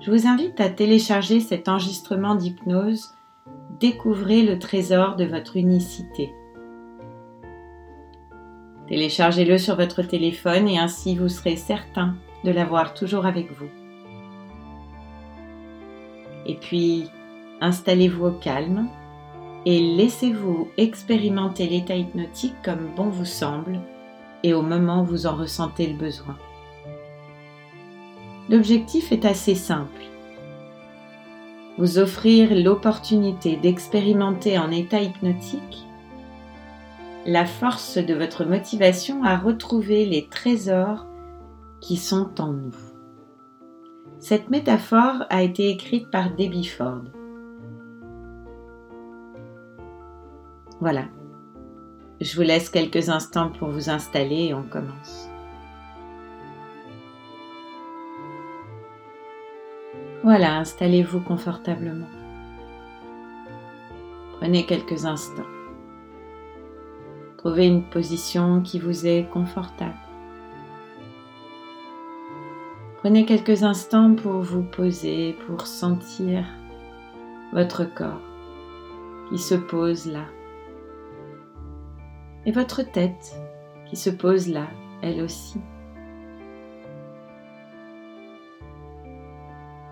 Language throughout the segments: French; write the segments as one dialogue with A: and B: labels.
A: je vous invite à télécharger cet enregistrement d'hypnose Découvrez le trésor de votre unicité. Téléchargez-le sur votre téléphone et ainsi vous serez certain de l'avoir toujours avec vous. Et puis, installez-vous au calme et laissez-vous expérimenter l'état hypnotique comme bon vous semble et au moment où vous en ressentez le besoin. L'objectif est assez simple. Vous offrir l'opportunité d'expérimenter en état hypnotique la force de votre motivation à retrouver les trésors qui sont en nous. Cette métaphore a été écrite par Debbie Ford. Voilà. Je vous laisse quelques instants pour vous installer et on commence. Voilà, installez-vous confortablement. Prenez quelques instants. Trouvez une position qui vous est confortable. Prenez quelques instants pour vous poser, pour sentir votre corps qui se pose là. Et votre tête qui se pose là, elle aussi.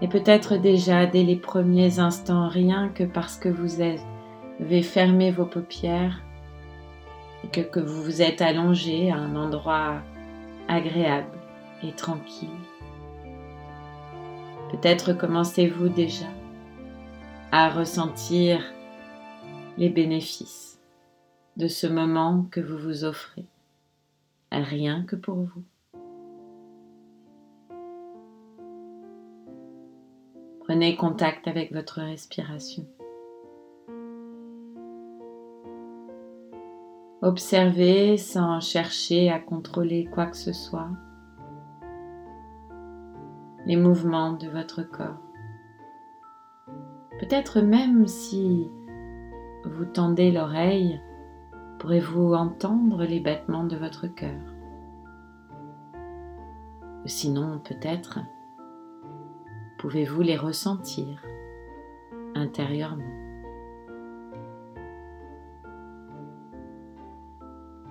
A: Et peut-être déjà dès les premiers instants, rien que parce que vous avez fermé vos paupières et que, vous vous êtes allongé à un endroit agréable et tranquille. Peut-être commencez-vous déjà à ressentir les bénéfices de ce moment que vous vous offrez, rien que pour vous. Prenez contact avec votre respiration. Observez sans chercher à contrôler quoi que ce soit les mouvements de votre corps. Peut-être même si vous tendez l'oreille, pourrez-vous entendre les battements de votre cœur. Sinon, peut-être pouvez-vous les ressentir intérieurement?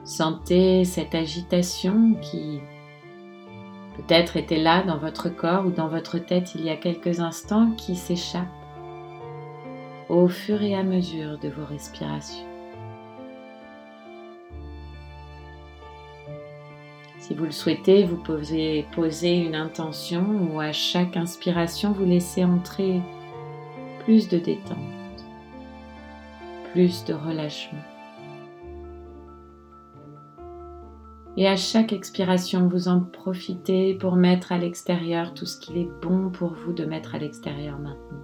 A: Sentez cette agitation qui peut-être était là dans votre corps ou dans votre tête il y a quelques instants qui s'échappe au fur et à mesure de vos respirations. Si vous le souhaitez, vous pouvez poser une intention où à chaque inspiration, vous laissez entrer plus de détente, plus de relâchement. Et à chaque expiration, vous en profitez pour mettre à l'extérieur tout ce qu'il est bon pour vous de mettre à l'extérieur maintenant.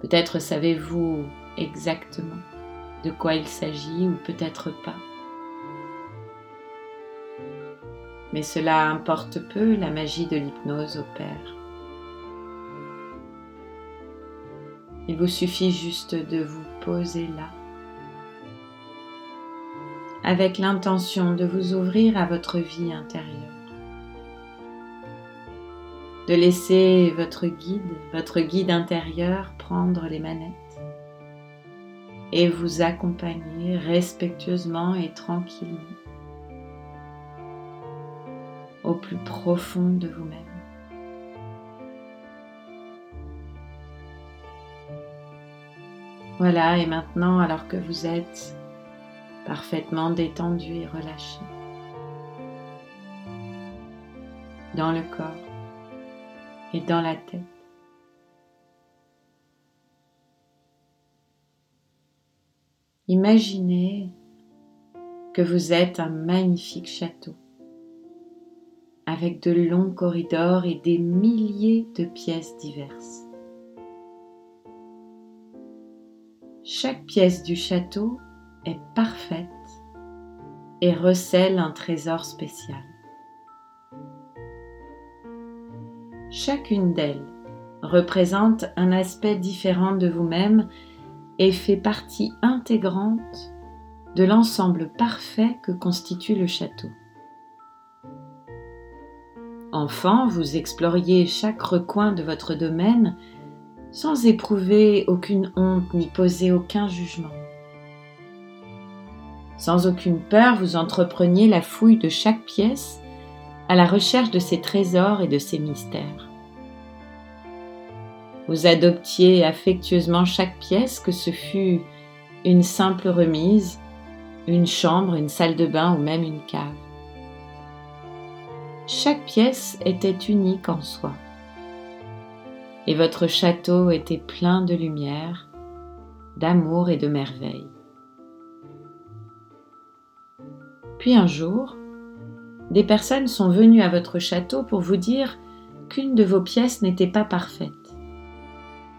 A: Peut-être savez-vous exactement de quoi il s'agit ou peut-être pas. Mais cela importe peu, la magie de l'hypnose opère. Il vous suffit juste de vous poser là, avec l'intention de vous ouvrir à votre vie intérieure, de laisser votre guide, votre guide intérieur prendre les manettes et vous accompagner respectueusement et tranquillement au plus profond de vous-même. Voilà, et maintenant, alors que vous êtes parfaitement détendu et relâché, dans le corps et dans la tête, imaginez que vous êtes un magnifique château avec de longs corridors et des milliers de pièces diverses. Chaque pièce du château est parfaite et recèle un trésor spécial. Chacune d'elles représente un aspect différent de vous-même et fait partie intégrante de l'ensemble parfait que constitue le château. Enfant, vous exploriez chaque recoin de votre domaine sans éprouver aucune honte ni poser aucun jugement. Sans aucune peur, vous entrepreniez la fouille de chaque pièce à la recherche de ses trésors et de ses mystères. Vous adoptiez affectueusement chaque pièce, que ce fût une simple remise, une chambre, une salle de bain ou même une cave. Chaque pièce était unique en soi. Et votre château était plein de lumière, d'amour et de merveille. Puis un jour, des personnes sont venues à votre château pour vous dire qu'une de vos pièces n'était pas parfaite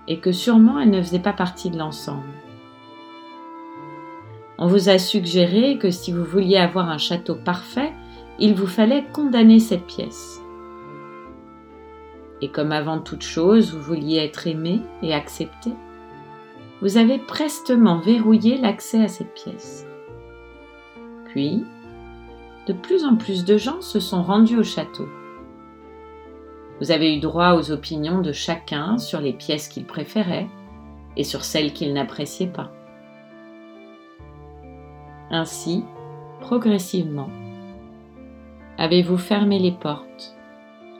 A: et que sûrement elle ne faisait pas partie de l'ensemble. On vous a suggéré que si vous vouliez avoir un château parfait, il vous fallait condamner cette pièce. Et comme avant toute chose, vous vouliez être aimé et accepté, vous avez prestement verrouillé l'accès à cette pièce. Puis, de plus en plus de gens se sont rendus au château. Vous avez eu droit aux opinions de chacun sur les pièces qu'il préférait et sur celles qu'il n'appréciait pas. Ainsi, progressivement, avez-vous fermé les portes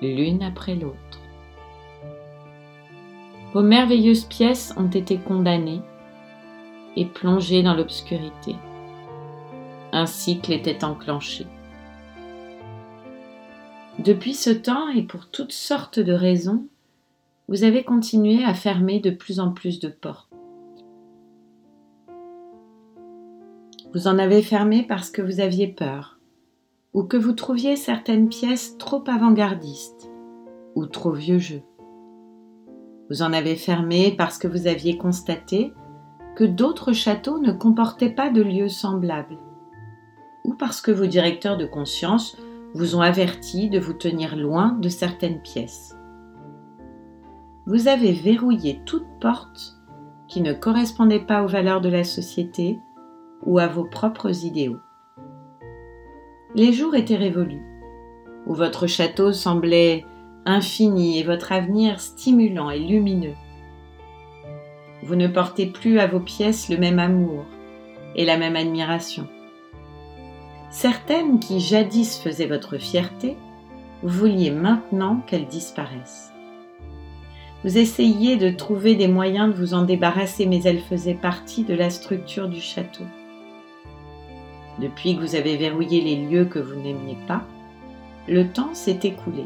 A: l'une après l'autre? Vos merveilleuses pièces ont été condamnées et plongées dans l'obscurité. Un cycle était enclenché. Depuis ce temps et pour toutes sortes de raisons, vous avez continué à fermer de plus en plus de portes. Vous en avez fermé parce que vous aviez peur, ou que vous trouviez certaines pièces trop avant-gardistes, ou trop vieux jeu. Vous en avez fermé parce que vous aviez constaté que d'autres châteaux ne comportaient pas de lieux semblables, ou parce que vos directeurs de conscience vous ont averti de vous tenir loin de certaines pièces. Vous avez verrouillé toute porte qui ne correspondait pas aux valeurs de la société ou à vos propres idéaux. Les jours étaient révolus, où votre château semblait infini et votre avenir stimulant et lumineux. Vous ne portez plus à vos pièces le même amour et la même admiration. Certaines qui jadis faisaient votre fierté, vous vouliez maintenant qu'elles disparaissent. Vous essayiez de trouver des moyens de vous en débarrasser, mais elles faisaient partie de la structure du château. Depuis que vous avez verrouillé les lieux que vous n'aimiez pas, le temps s'est écoulé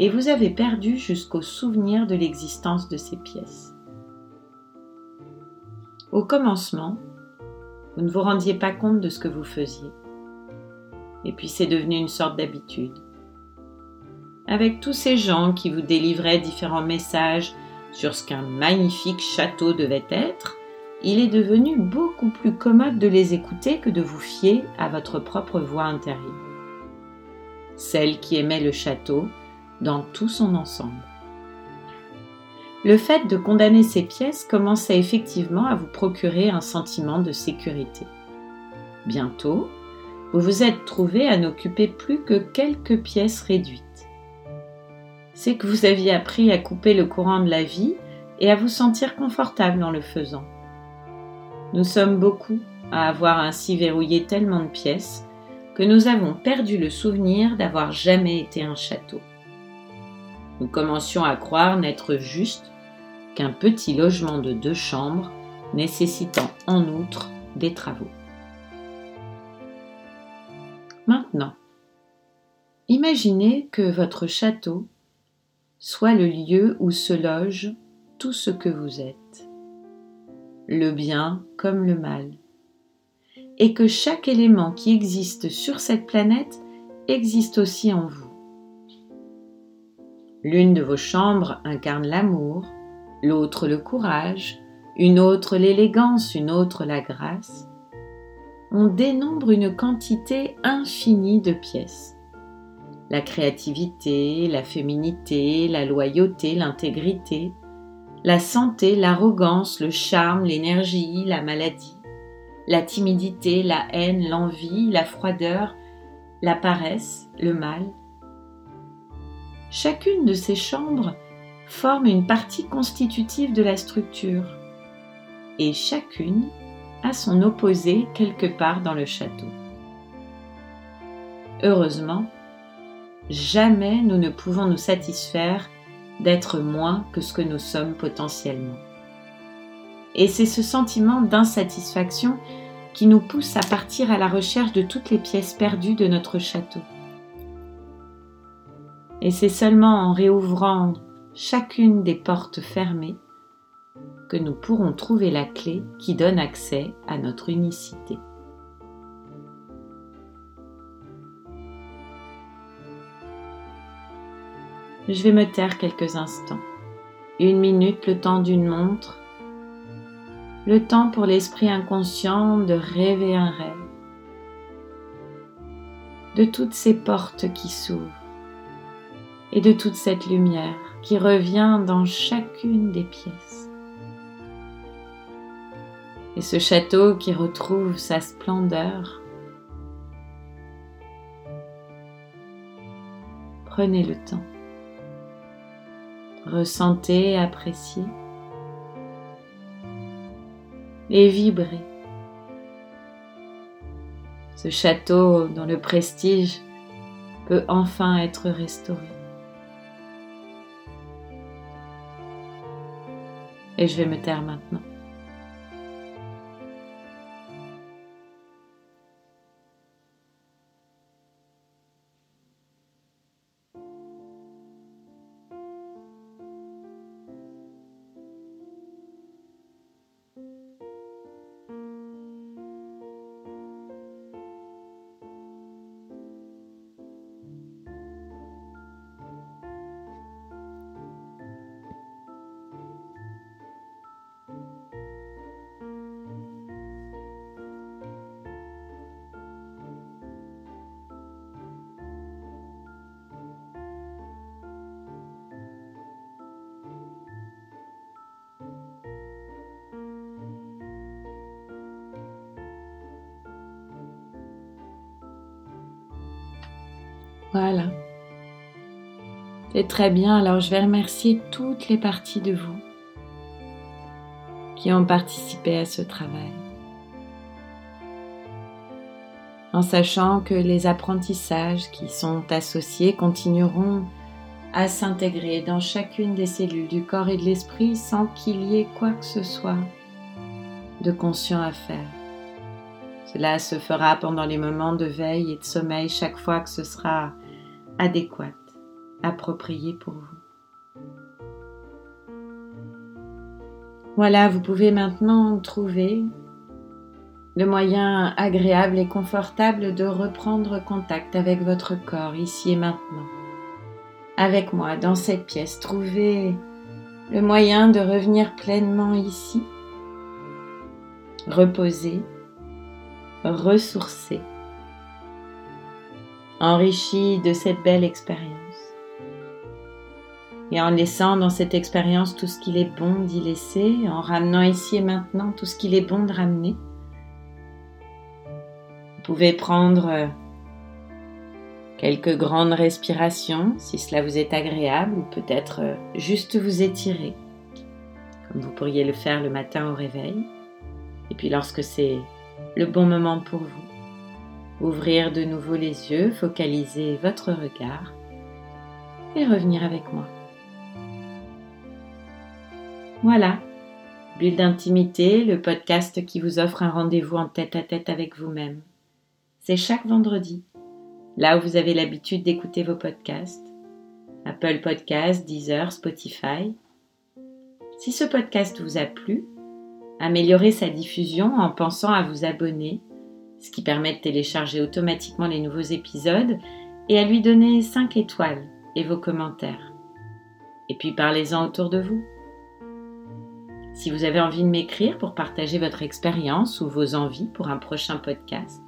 A: et vous avez perdu jusqu'au souvenir de l'existence de ces pièces. Au commencement, vous ne vous rendiez pas compte de ce que vous faisiez et puis c'est devenu une sorte d'habitude. Avec tous ces gens qui vous délivraient différents messages sur ce qu'un magnifique château devait être, il est devenu beaucoup plus commode de les écouter que de vous fier à votre propre voix intérieure. Celle qui aimait le château dans tout son ensemble. Le fait de condamner ces pièces commençait effectivement à vous procurer un sentiment de sécurité. Bientôt, vous vous êtes trouvé à n'occuper plus que quelques pièces réduites. C'est que vous aviez appris à couper le courant de la vie et à vous sentir confortable en le faisant. Nous sommes beaucoup à avoir ainsi verrouillé tellement de pièces que nous avons perdu le souvenir d'avoir jamais été un château. Nous commencions à croire n'être juste qu'un petit logement de deux chambres nécessitant en outre des travaux. Maintenant, imaginez que votre château soit le lieu où se loge tout ce que vous êtes, le bien comme le mal, et que chaque élément qui existe sur cette planète existe aussi en vous. L'une de vos chambres incarne l'amour, l'autre le courage, une autre l'élégance, une autre la grâce. On dénombre une quantité infinie de pièces. La créativité, la féminité, la loyauté, l'intégrité, la santé, l'arrogance, le charme, l'énergie, la maladie, la timidité, la haine, l'envie, la froideur, la paresse, le mal. Chacune de ces chambres forme une partie constitutive de la structure et chacune a son opposé quelque part dans le château. Heureusement, jamais nous ne pouvons nous satisfaire d'être moins que ce que nous sommes potentiellement. Et c'est ce sentiment d'insatisfaction qui nous pousse à partir à la recherche de toutes les pièces perdues de notre château. Et c'est seulement en réouvrant chacune des portes fermées que nous pourrons trouver la clé qui donne accès à notre unicité. Je vais me taire quelques instants. Une minute, le temps d'une montre. Le temps pour l'esprit inconscient de rêver un rêve. De toutes ces portes qui s'ouvrent. Et de toute cette lumière qui revient dans chacune des pièces. Et ce château qui retrouve sa splendeur. Prenez le temps ressentez, appréciez et vibrez. Ce château dont le prestige peut enfin être restauré. Et je vais me taire maintenant. Voilà. C'est très bien. Alors je vais remercier toutes les parties de vous qui ont participé à ce travail. En sachant que les apprentissages qui sont associés continueront à s'intégrer dans chacune des cellules du corps et de l'esprit sans qu'il y ait quoi que ce soit de conscient à faire. Cela se fera pendant les moments de veille et de sommeil chaque fois que ce sera adéquate, appropriée pour vous. Voilà, vous pouvez maintenant trouver le moyen agréable et confortable de reprendre contact avec votre corps ici et maintenant. Avec moi dans cette pièce, trouvez le moyen de revenir pleinement ici, reposer, ressourcer enrichi de cette belle expérience. Et en laissant dans cette expérience tout ce qu'il est bon d'y laisser, en ramenant ici et maintenant tout ce qu'il est bon de ramener, vous pouvez prendre euh, quelques grandes respirations si cela vous est agréable ou peut-être euh, juste vous étirer comme vous pourriez le faire le matin au réveil. Et puis lorsque c'est le bon moment pour vous, Ouvrir de nouveau les yeux, focaliser votre regard et revenir avec moi. Voilà, Bulle d'intimité, le podcast qui vous offre un rendez-vous en tête à tête avec vous-même. C'est chaque vendredi, là où vous avez l'habitude d'écouter vos podcasts. Apple Podcasts, Deezer, Spotify. Si ce podcast vous a plu, améliorez sa diffusion en pensant à vous abonner ce qui permet de télécharger automatiquement les nouveaux épisodes et à lui donner 5 étoiles et vos commentaires. et puis parlez-en autour de vous. Si vous avez envie de m'écrire pour partager votre expérience ou vos envies pour un prochain podcast,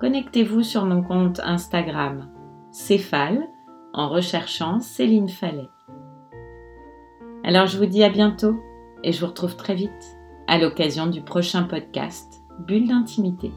A: connectez-vous sur mon compte Instagram Céphale en recherchant Céline Fallet. Alors je vous dis à bientôt et je vous retrouve très vite à l'occasion du prochain podcast Bulle d'intimité.